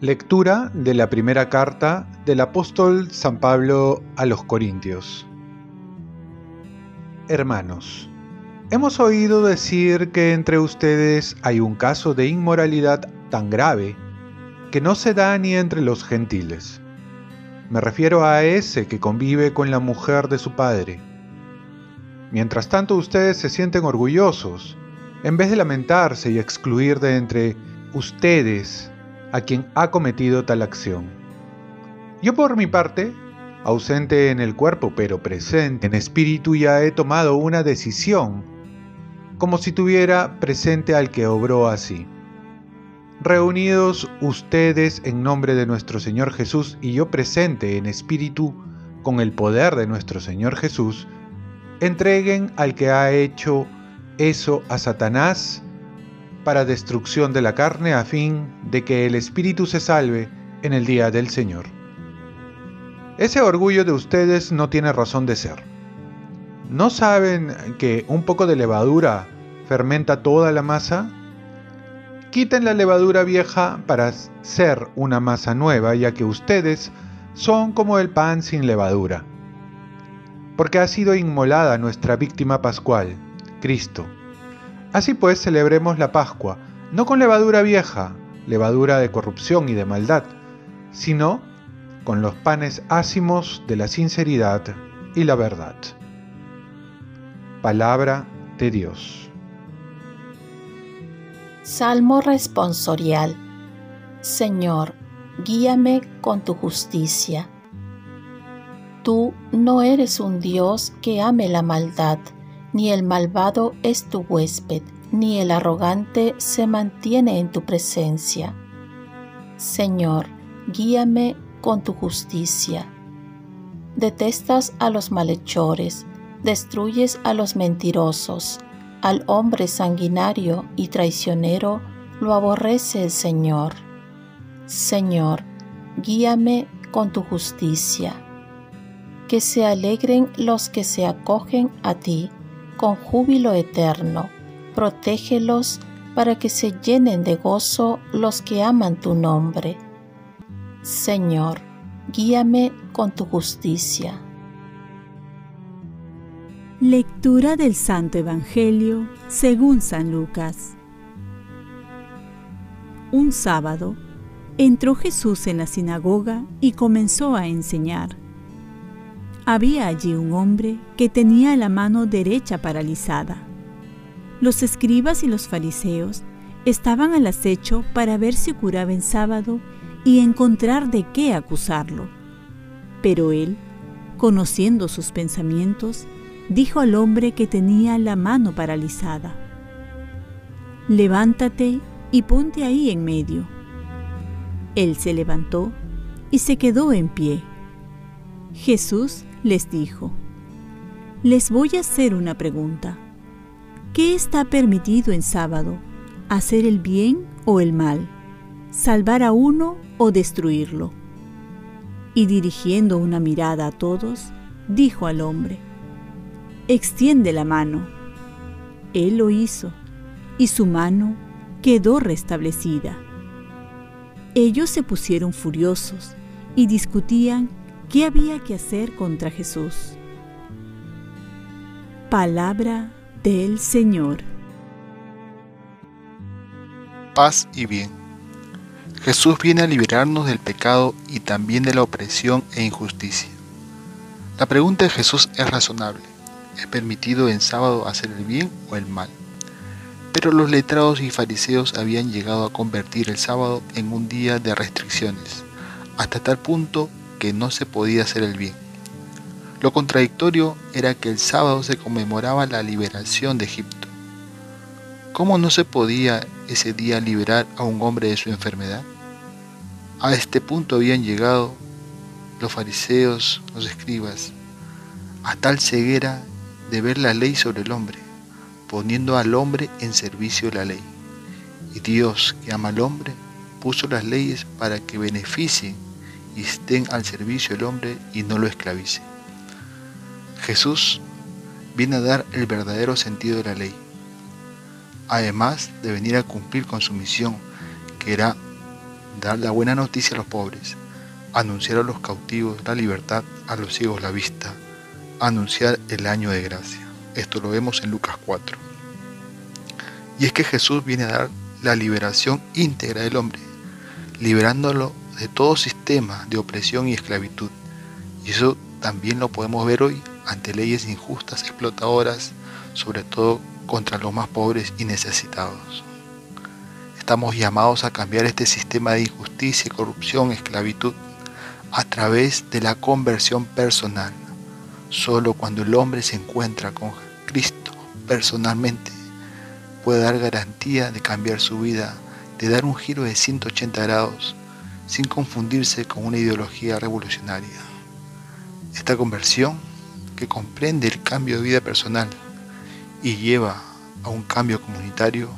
Lectura de la primera carta del apóstol San Pablo a los Corintios. Hermanos, hemos oído decir que entre ustedes hay un caso de inmoralidad tan grave que no se da ni entre los gentiles. Me refiero a ese que convive con la mujer de su padre. Mientras tanto ustedes se sienten orgullosos, en vez de lamentarse y excluir de entre ustedes a quien ha cometido tal acción. Yo por mi parte, ausente en el cuerpo pero presente en espíritu, ya he tomado una decisión, como si tuviera presente al que obró así. Reunidos ustedes en nombre de nuestro Señor Jesús y yo presente en espíritu con el poder de nuestro Señor Jesús, entreguen al que ha hecho eso a Satanás, para destrucción de la carne a fin de que el espíritu se salve en el día del Señor. Ese orgullo de ustedes no tiene razón de ser. ¿No saben que un poco de levadura fermenta toda la masa? Quiten la levadura vieja para ser una masa nueva, ya que ustedes son como el pan sin levadura. Porque ha sido inmolada nuestra víctima pascual, Cristo Así pues, celebremos la Pascua, no con levadura vieja, levadura de corrupción y de maldad, sino con los panes ácimos de la sinceridad y la verdad. Palabra de Dios. Salmo responsorial. Señor, guíame con tu justicia. Tú no eres un Dios que ame la maldad ni el malvado es tu huésped, ni el arrogante se mantiene en tu presencia. Señor, guíame con tu justicia. Detestas a los malhechores, destruyes a los mentirosos, al hombre sanguinario y traicionero lo aborrece el Señor. Señor, guíame con tu justicia. Que se alegren los que se acogen a ti con júbilo eterno. Protégelos para que se llenen de gozo los que aman tu nombre. Señor, guíame con tu justicia. Lectura del Santo Evangelio según San Lucas. Un sábado, entró Jesús en la sinagoga y comenzó a enseñar. Había allí un hombre que tenía la mano derecha paralizada. Los escribas y los fariseos estaban al acecho para ver si curaba en sábado y encontrar de qué acusarlo. Pero él, conociendo sus pensamientos, dijo al hombre que tenía la mano paralizada, Levántate y ponte ahí en medio. Él se levantó y se quedó en pie. Jesús les dijo, les voy a hacer una pregunta. ¿Qué está permitido en sábado? ¿Hacer el bien o el mal? ¿Salvar a uno o destruirlo? Y dirigiendo una mirada a todos, dijo al hombre, extiende la mano. Él lo hizo, y su mano quedó restablecida. Ellos se pusieron furiosos y discutían ¿Qué había que hacer contra Jesús? Palabra del Señor. Paz y bien. Jesús viene a liberarnos del pecado y también de la opresión e injusticia. La pregunta de Jesús es razonable. ¿Es permitido en sábado hacer el bien o el mal? Pero los letrados y fariseos habían llegado a convertir el sábado en un día de restricciones, hasta tal punto que no se podía hacer el bien. Lo contradictorio era que el sábado se conmemoraba la liberación de Egipto. ¿Cómo no se podía ese día liberar a un hombre de su enfermedad? A este punto habían llegado los fariseos, los escribas, a tal ceguera de ver la ley sobre el hombre, poniendo al hombre en servicio de la ley. Y Dios, que ama al hombre, puso las leyes para que beneficien y estén al servicio del hombre y no lo esclavice. Jesús viene a dar el verdadero sentido de la ley, además de venir a cumplir con su misión, que era dar la buena noticia a los pobres, anunciar a los cautivos la libertad, a los ciegos la vista, anunciar el año de gracia. Esto lo vemos en Lucas 4. Y es que Jesús viene a dar la liberación íntegra del hombre, liberándolo de todo sistema de opresión y esclavitud. Y eso también lo podemos ver hoy ante leyes injustas, explotadoras, sobre todo contra los más pobres y necesitados. Estamos llamados a cambiar este sistema de injusticia, corrupción, esclavitud a través de la conversión personal. Solo cuando el hombre se encuentra con Cristo personalmente puede dar garantía de cambiar su vida, de dar un giro de 180 grados sin confundirse con una ideología revolucionaria. Esta conversión, que comprende el cambio de vida personal y lleva a un cambio comunitario,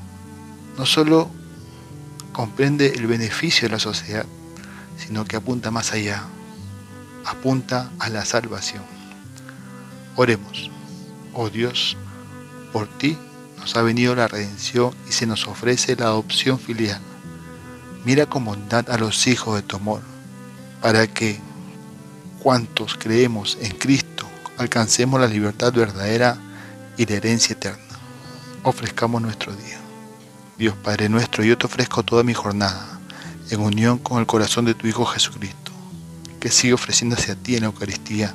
no solo comprende el beneficio de la sociedad, sino que apunta más allá, apunta a la salvación. Oremos, oh Dios, por ti nos ha venido la redención y se nos ofrece la adopción filial. Mira con bondad a los hijos de tu amor, para que, cuantos creemos en Cristo, alcancemos la libertad verdadera y la herencia eterna. Ofrezcamos nuestro día. Dios Padre nuestro, yo te ofrezco toda mi jornada, en unión con el corazón de tu Hijo Jesucristo, que sigue ofreciéndose a ti en la Eucaristía